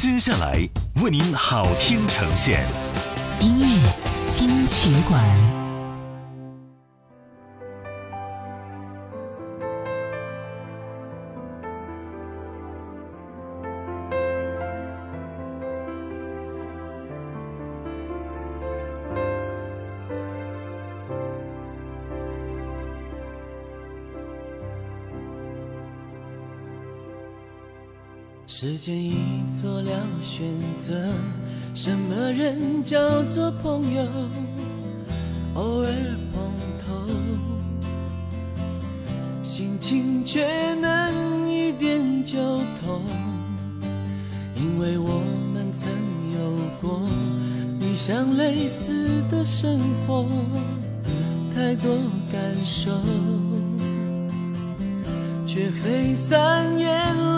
接下来为您好听呈现，音乐金曲馆。时间已做了选择，什么人叫做朋友？偶尔碰头，心情却能一点就通。因为我们曾有过你想类似的生活，太多感受，却非三言。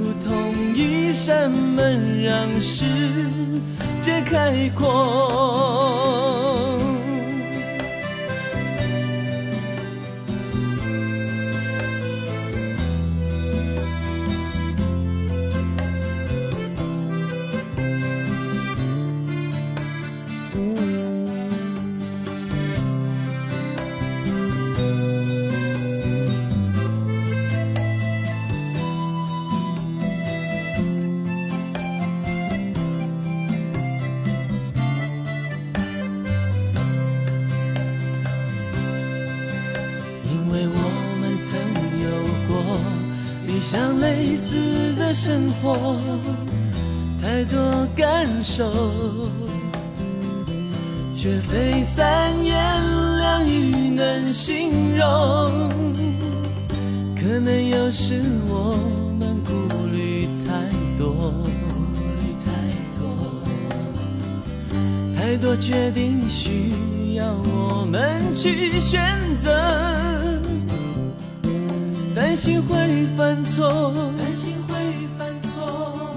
扇门，让世界开阔。生活，太多感受，却非三言两语能形容。可能有时我们顾虑太多，太多太多决定需要我们去选择。担心会犯错，担心会犯错，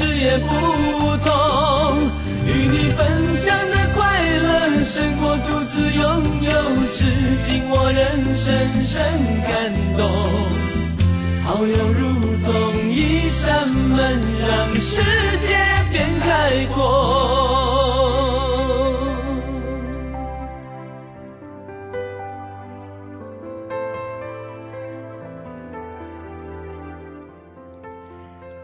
事也不同。与你分享的快乐胜过独自拥有，至今我仍深深感动。好友如同一扇门，让世界变开阔。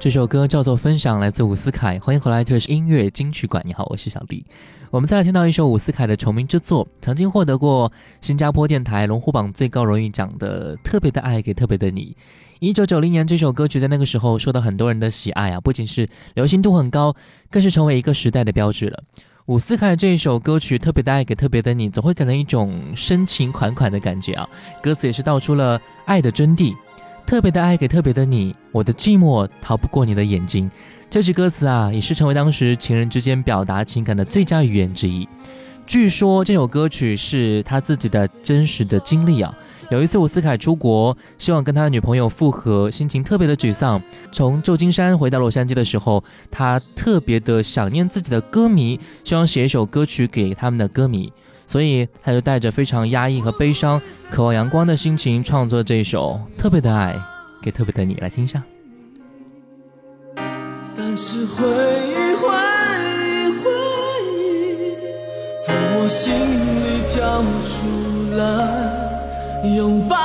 这首歌叫做《分享》，来自伍思凯。欢迎回来，这是音乐金曲馆。你好，我是小弟。我们再来听到一首伍思凯的成名之作，曾经获得过新加坡电台龙虎榜最高荣誉奖的《特别的爱给特别的你》。一九九零年，这首歌曲在那个时候受到很多人的喜爱啊，不仅是流行度很高，更是成为一个时代的标志了。伍思凯这一首歌曲《特别的爱给特别的你》，总会给人一种深情款款的感觉啊。歌词也是道出了爱的真谛。特别的爱给特别的你，我的寂寞逃不过你的眼睛。这句歌词啊，也是成为当时情人之间表达情感的最佳语言之一。据说这首歌曲是他自己的真实的经历啊。有一次，伍思凯出国，希望跟他的女朋友复合，心情特别的沮丧。从旧金山回到洛杉矶的时候，他特别的想念自己的歌迷，希望写一首歌曲给他们的歌迷，所以他就带着非常压抑和悲伤、渴望阳光的心情，创作这首《特别的爱给特别的你》。来听一下。但是回忆，回忆，回忆，从我心里跳出来。拥抱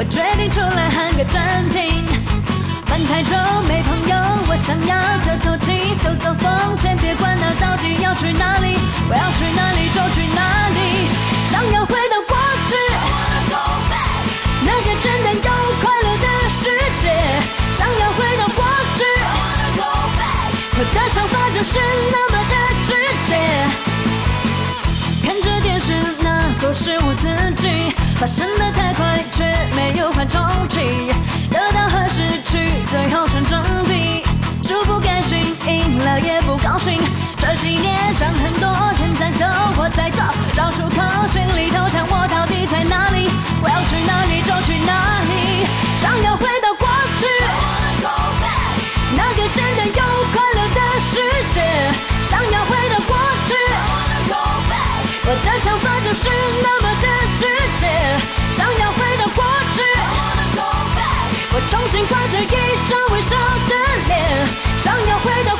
我决定出来喊个暂停。翻台州没朋友，我想要透透气，透透风，先别管他到底要去哪里，我要去哪里就去哪里。想要回到过去，那个简单又快乐的世界。想要回到过去，我的想法就是那么发生的太快，却没有缓冲期，得到和失去最后成正比，输不甘心，赢了也不高兴。这几年想很多，天在走，我在走，找出口，心里头想我到底在哪里？我要去哪里就去哪里，想要回到过去，那个真的有快乐的世界，想要回到过去。我的想法就是那重新挂着一张微笑的脸，想要回到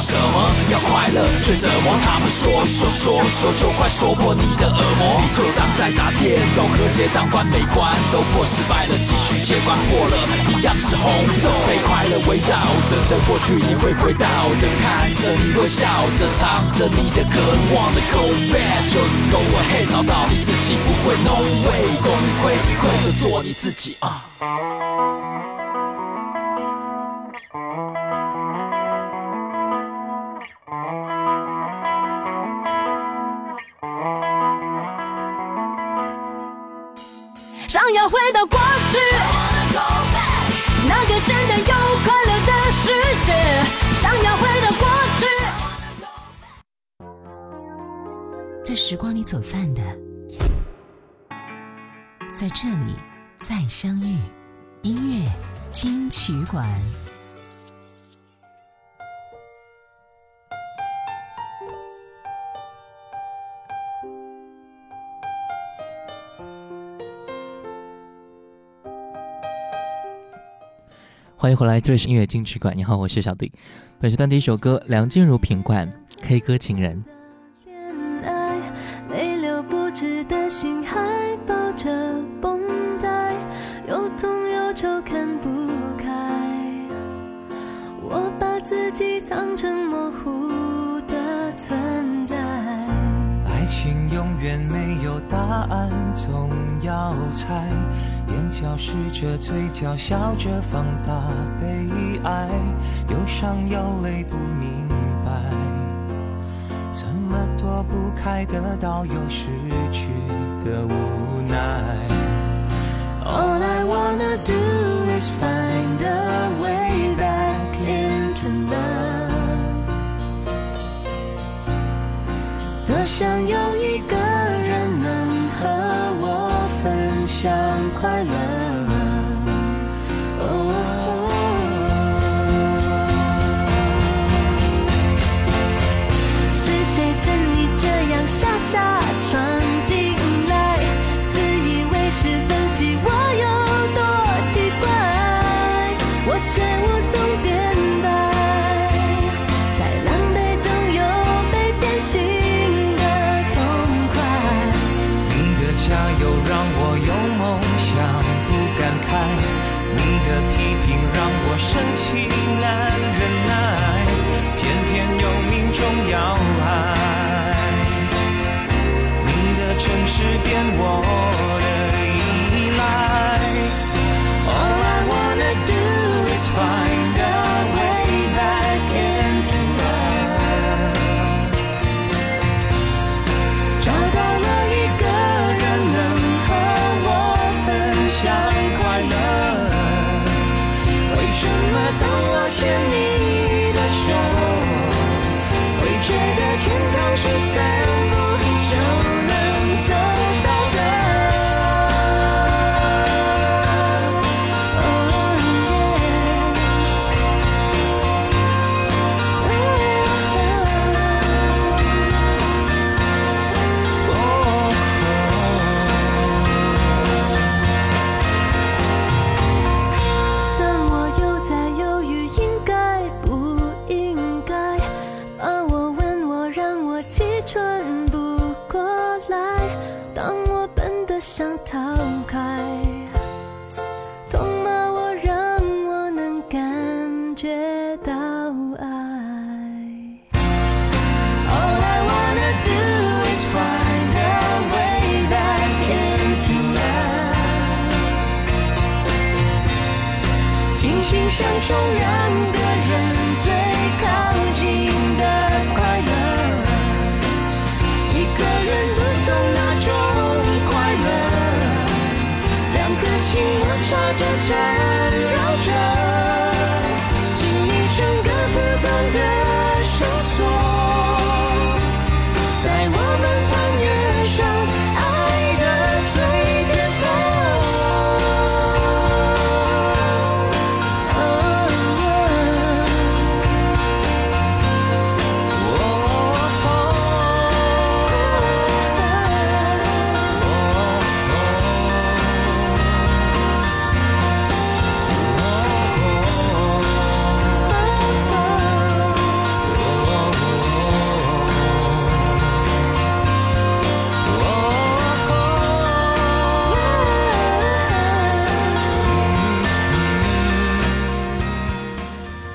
什么？要快乐却折磨？他们说说说说就快说破你的恶魔。你就当在打电动，和解当官没关，都破失败了，继续接关破了，一样是红豆。被快乐围绕着，这过去你会回到的，看着你会笑着，唱着你的歌。忘了 go back? Just go ahead，找到你自己，不会 no way，功亏一篑就做你自己啊。想要回到过去，那个简单又快乐的世界，想要回到过去。在时光里走散的，在这里再相遇。音乐金曲馆。欢迎回来，这里是音乐金曲馆。你好，我是小弟。本时段第一首歌，梁静茹品冠 K 歌情人。恋爱，泪流不止的心还抱着绷带，又痛又愁看不开。我把自己藏成模糊的存在。爱情永远没有答案，总要猜。眼角湿着，嘴角笑着，放大悲哀。忧伤有泪不明白，怎么躲不开得到又失去的无奈。All I wanna do is find a way back into love。多想有一个想快乐。是谁正你这样傻傻深情难忍耐，偏偏又命中要害。你的城市变我的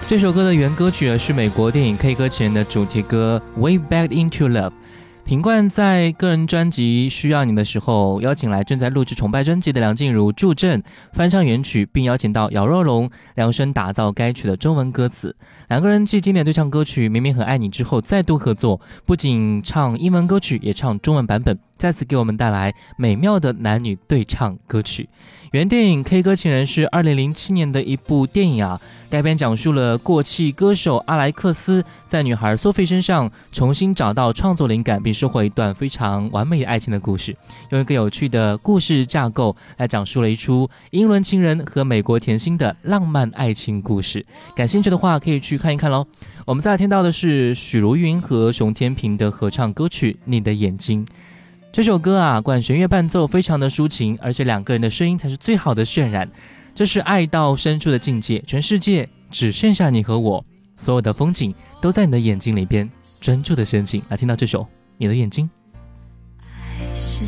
这首歌的原歌曲是美国电影《K 歌情人》的主题歌《Way Back Into Love》。品冠在个人专辑《需要你》的时候，邀请来正在录制《崇拜》专辑的梁静茹助阵翻唱原曲，并邀请到姚若龙量身打造该曲的中文歌词。两个人继经典对唱歌曲《明明很爱你》之后再度合作，不仅唱英文歌曲，也唱中文版本，再次给我们带来美妙的男女对唱歌曲。原电影《K 歌情人》是二零零七年的一部电影啊，该片讲述了过气歌手阿莱克斯在女孩索菲身上重新找到创作灵感，并收获一段非常完美的爱情的故事。用一个有趣的故事架构来讲述了一出英伦情人和美国甜心的浪漫爱情故事。感兴趣的话，可以去看一看喽。我们再听到的是许茹芸和熊天平的合唱歌曲《你的眼睛》。这首歌啊，管弦乐伴奏非常的抒情，而且两个人的声音才是最好的渲染。这是爱到深处的境界，全世界只剩下你和我，所有的风景都在你的眼睛里边专注的深情。来听到这首《你的眼睛》。爱是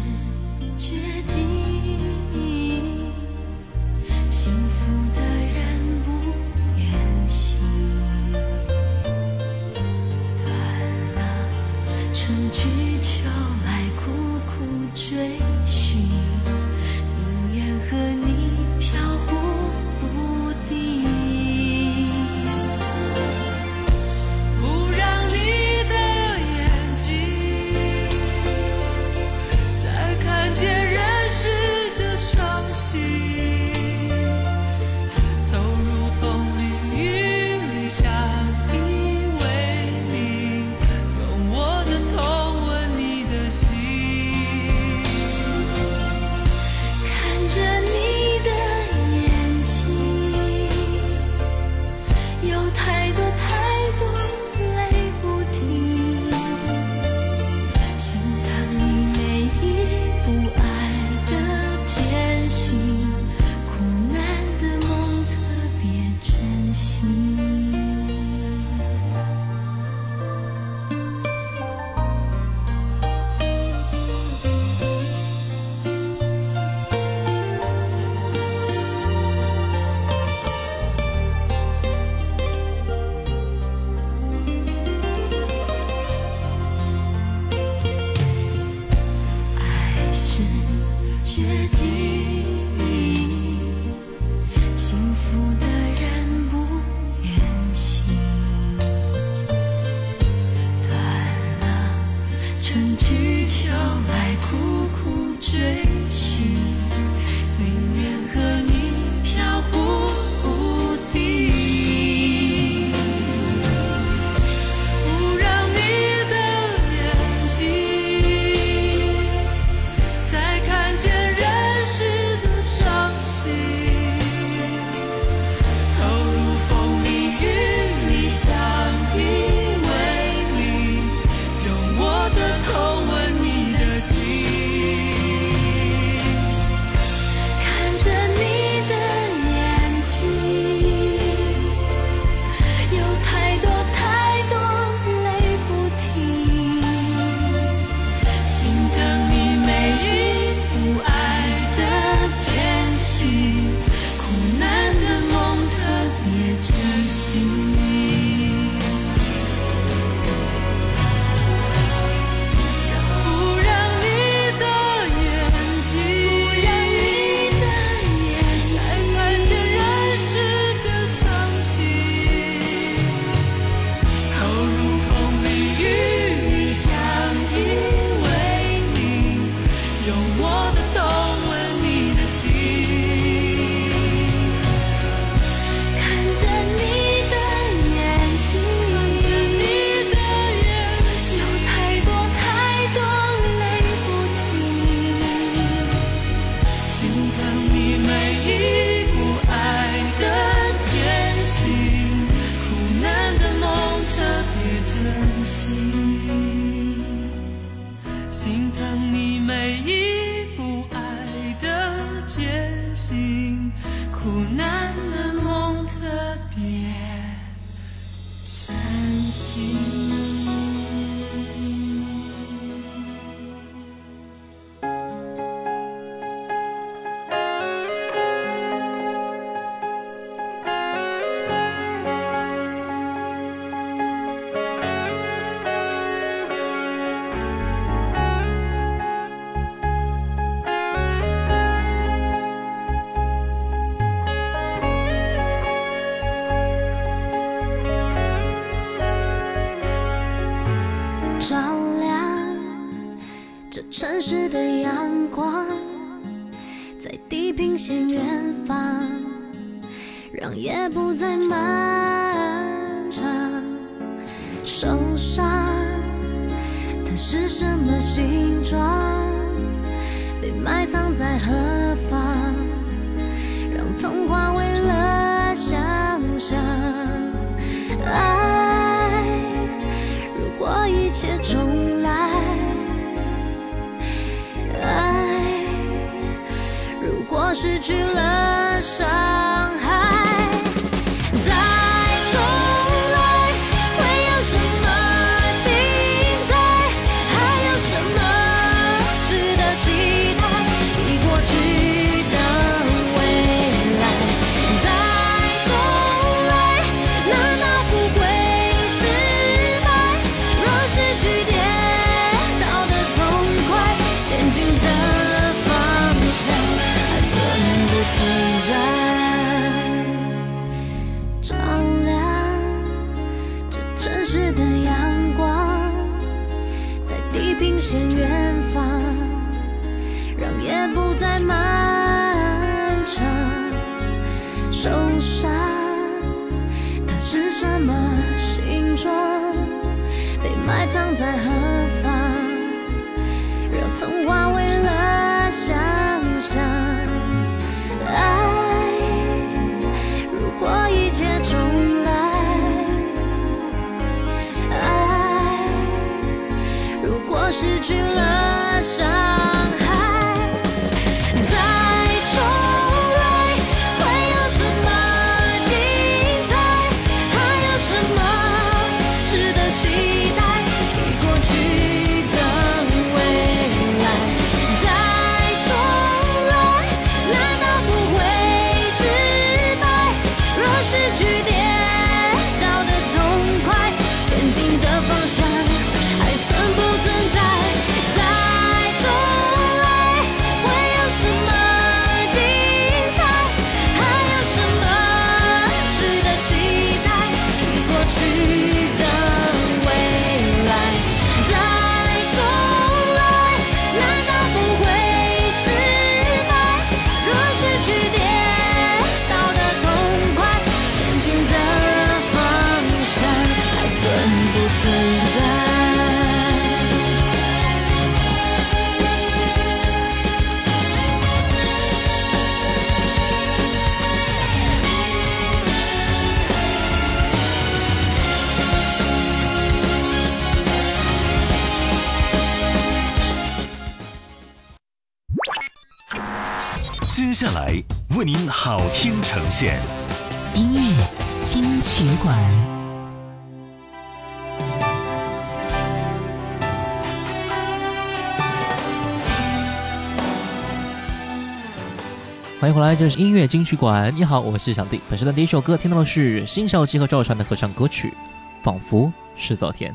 形状。现。音乐金曲馆。欢迎回来，这是音乐金曲馆。你好，我是小弟。本时段第一首歌听到的是辛晓琪和赵传的合唱歌曲《仿佛是昨天》。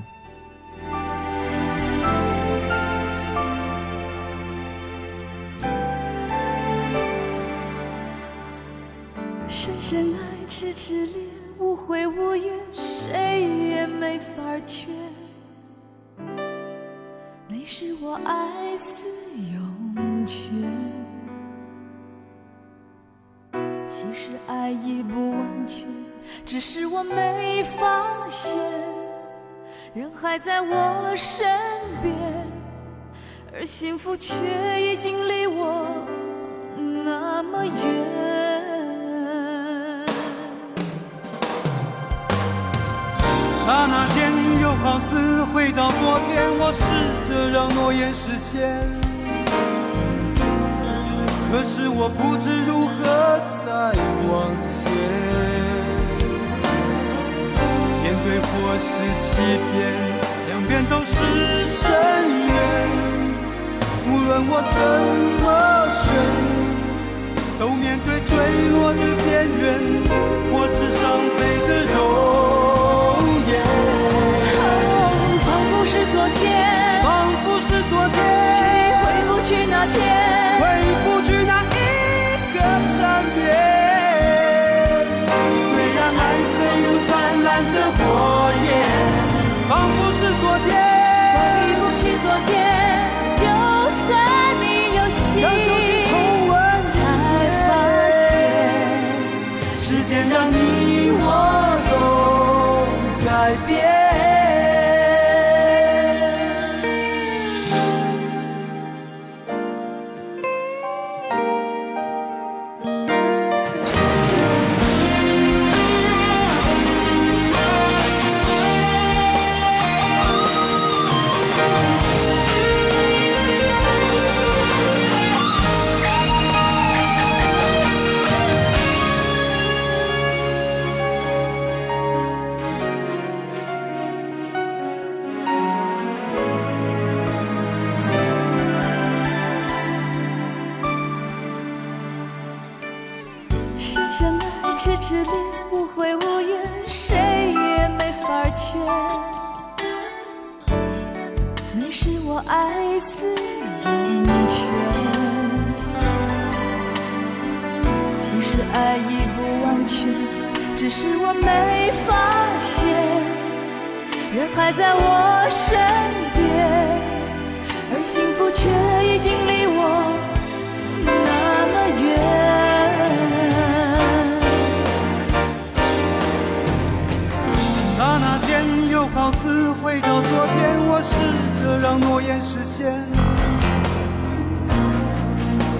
谁也没法劝那是我爱死永泉其实爱已不完全只是我没发现人还在我身边而幸福却已经离我那么远。刹那间，又好似回到昨天。我试着让诺言实现，可是我不知如何再往前。面对或是欺骗，两边都是深渊。无论我怎么选，都面对坠落的边缘，或是伤悲的容。你我都改变。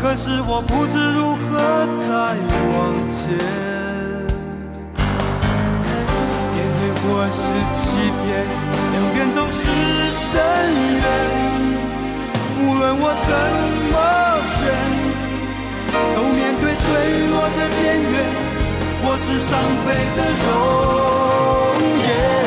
可是我不知如何再往前。面对或是欺骗，两边都是深渊。无论我怎么选，都面对坠落的边缘，或是伤悲的容颜。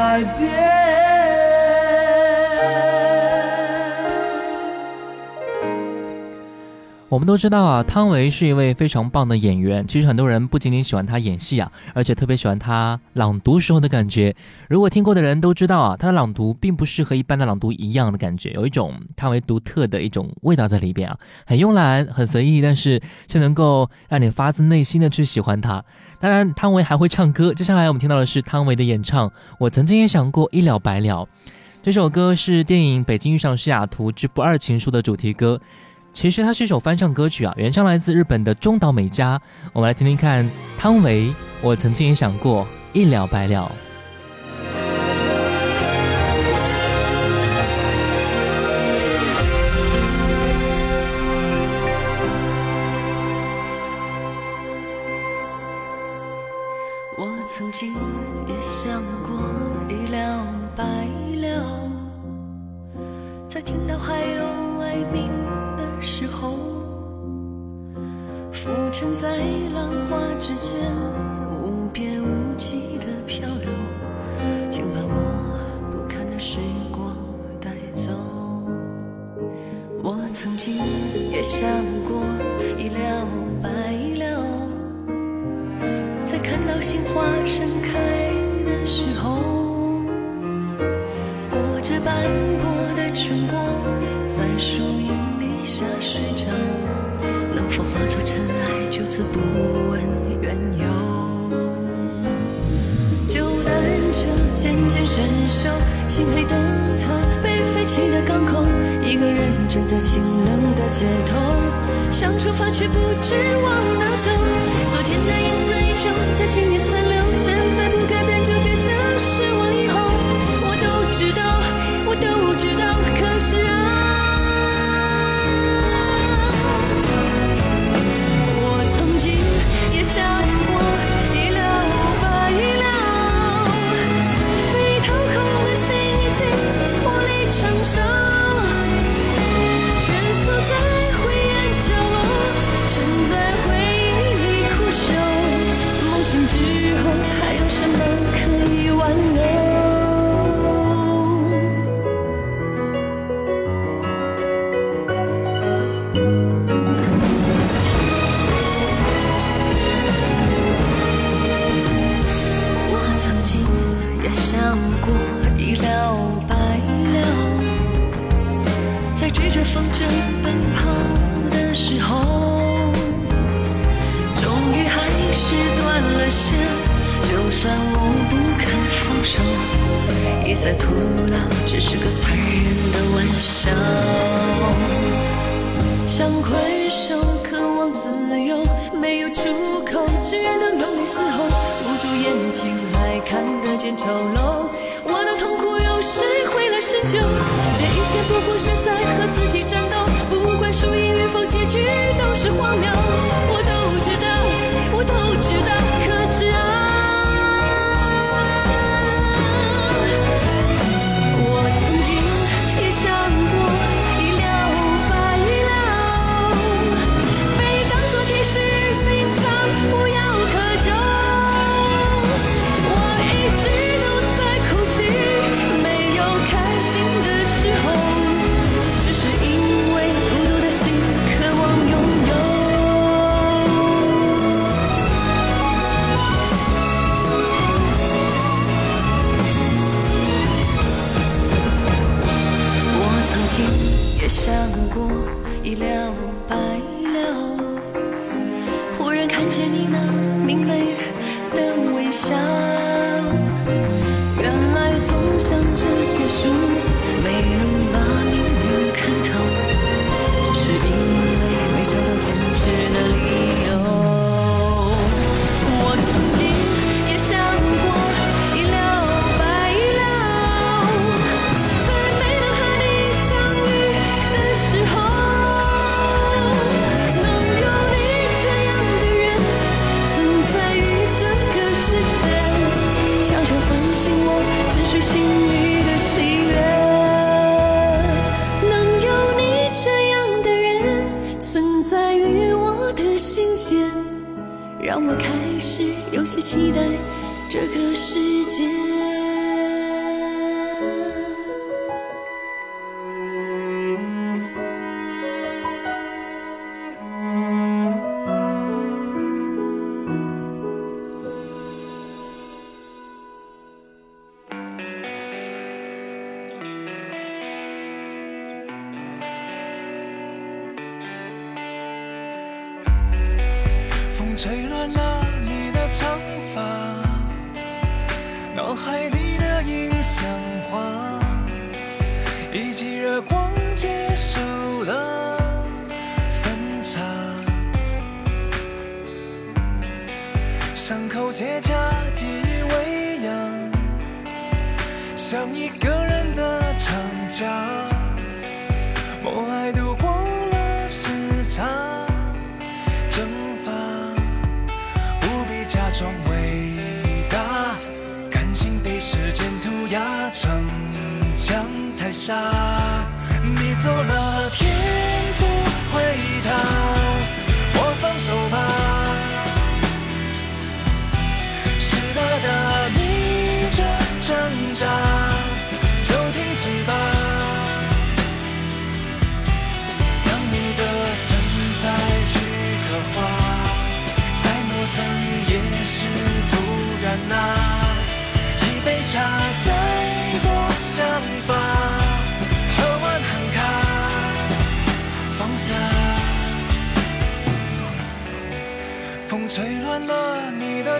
改变我们都知道啊，汤唯是一位非常棒的演员。其实很多人不仅仅喜欢她演戏啊，而且特别喜欢她朗读时候的感觉。如果听过的人都知道啊，她的朗读并不是和一般的朗读一样的感觉，有一种汤唯独特的一种味道在里边啊，很慵懒，很随意，但是却能够让你发自内心的去喜欢她。当然，汤唯还会唱歌。接下来我们听到的是汤唯的演唱。我曾经也想过一了百了。这首歌是电影《北京遇上西雅图之不二情书》的主题歌。其实它是一首翻唱歌曲啊，原唱来自日本的中岛美嘉。我们来听听看汤唯。我曾经也想过一了百了。沉在浪花之间，无边无际的漂流，请把我不堪的时光带走。我曾经也想过一了百了，在看到鲜花盛开的时候，裹着斑驳的春光，在树荫底下睡着。否化作尘埃，就此不问缘由？就单车渐渐伸手，心黑灯塔被废弃的港口，一个人站在清冷的街头，想出发却不知往哪走。昨天的影子依旧在今天残留，现在不改变就别想失望以后。我都知道，我都知道，可是啊。让我意料外意料，被掏空的心已经无力承受，蜷缩在灰暗角落，沉在回忆里枯守。梦醒之后，还有什么可以挽留？着奔跑的时候，终于还是断了线。就算我不肯放手，一再徒劳，只是个残忍的玩笑。想挥手，渴望自由，没有出口，只能用力嘶吼，捂住眼睛还看得见丑陋。我的痛苦有谁会来深究？这一切不过是在和自己战斗，句，都是荒谬。一了家，记忆微扬，像一个人的长假，默哀度过了时差。蒸发，不必假装伟大，感情被时间涂鸦逞强太傻。你走了，天不会塌，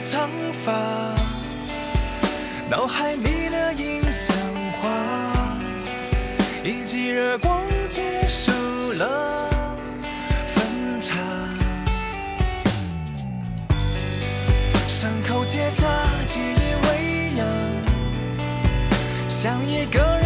长发，脑海里的印象画，一记热光结束了分岔，伤口结痂，记忆微扬，像一个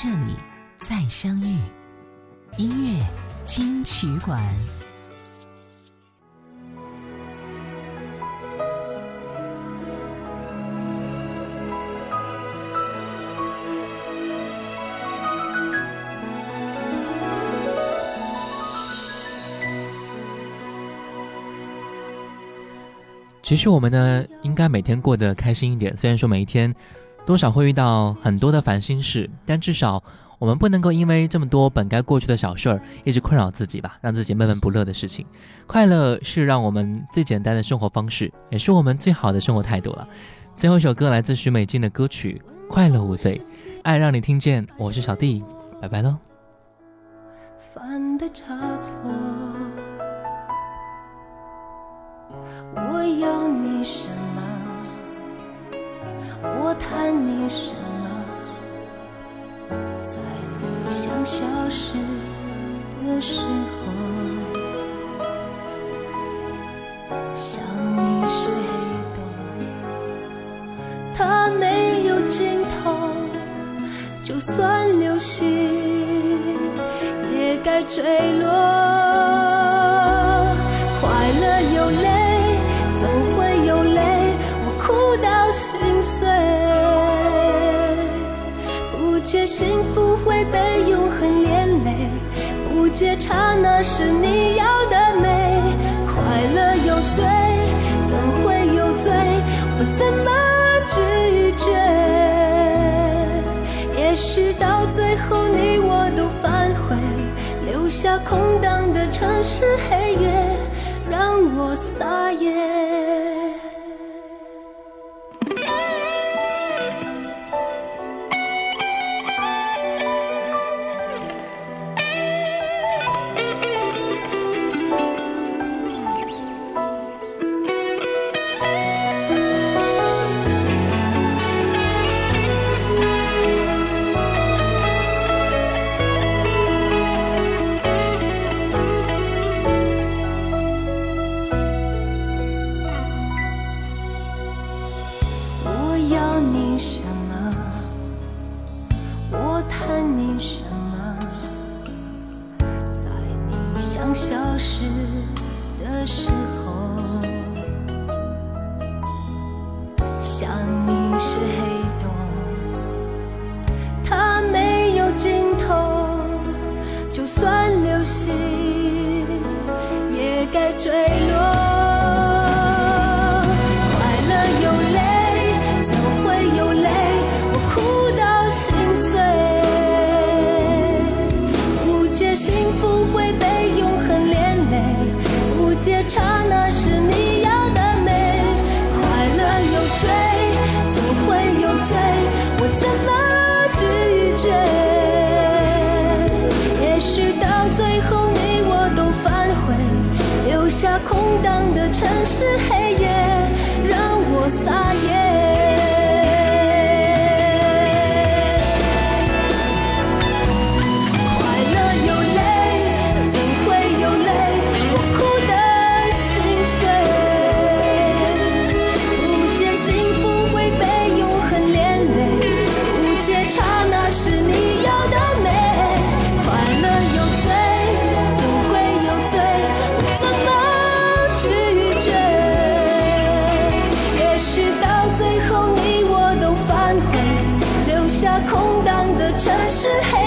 这里再相遇。音乐金曲馆。其实我们呢，应该每天过得开心一点。虽然说每一天多少会遇到很多的烦心事，但至少我们不能够因为这么多本该过去的小事儿，一直困扰自己吧，让自己闷闷不乐的事情。快乐是让我们最简单的生活方式，也是我们最好的生活态度了。最后一首歌来自许美静的歌曲《快乐无罪》，爱让你听见。我是小弟，拜拜喽。犯的差错。我要你什么？我谈你什么？在你想消失的时候，想你是黑洞，它没有尽头，就算流星也该坠落。那是你要的美。快乐有罪，怎会有罪，我怎么拒绝？也许到最后你我都反悔，留下空荡的城市黑夜，让我撒你什么？在你想消失的时候，可是黑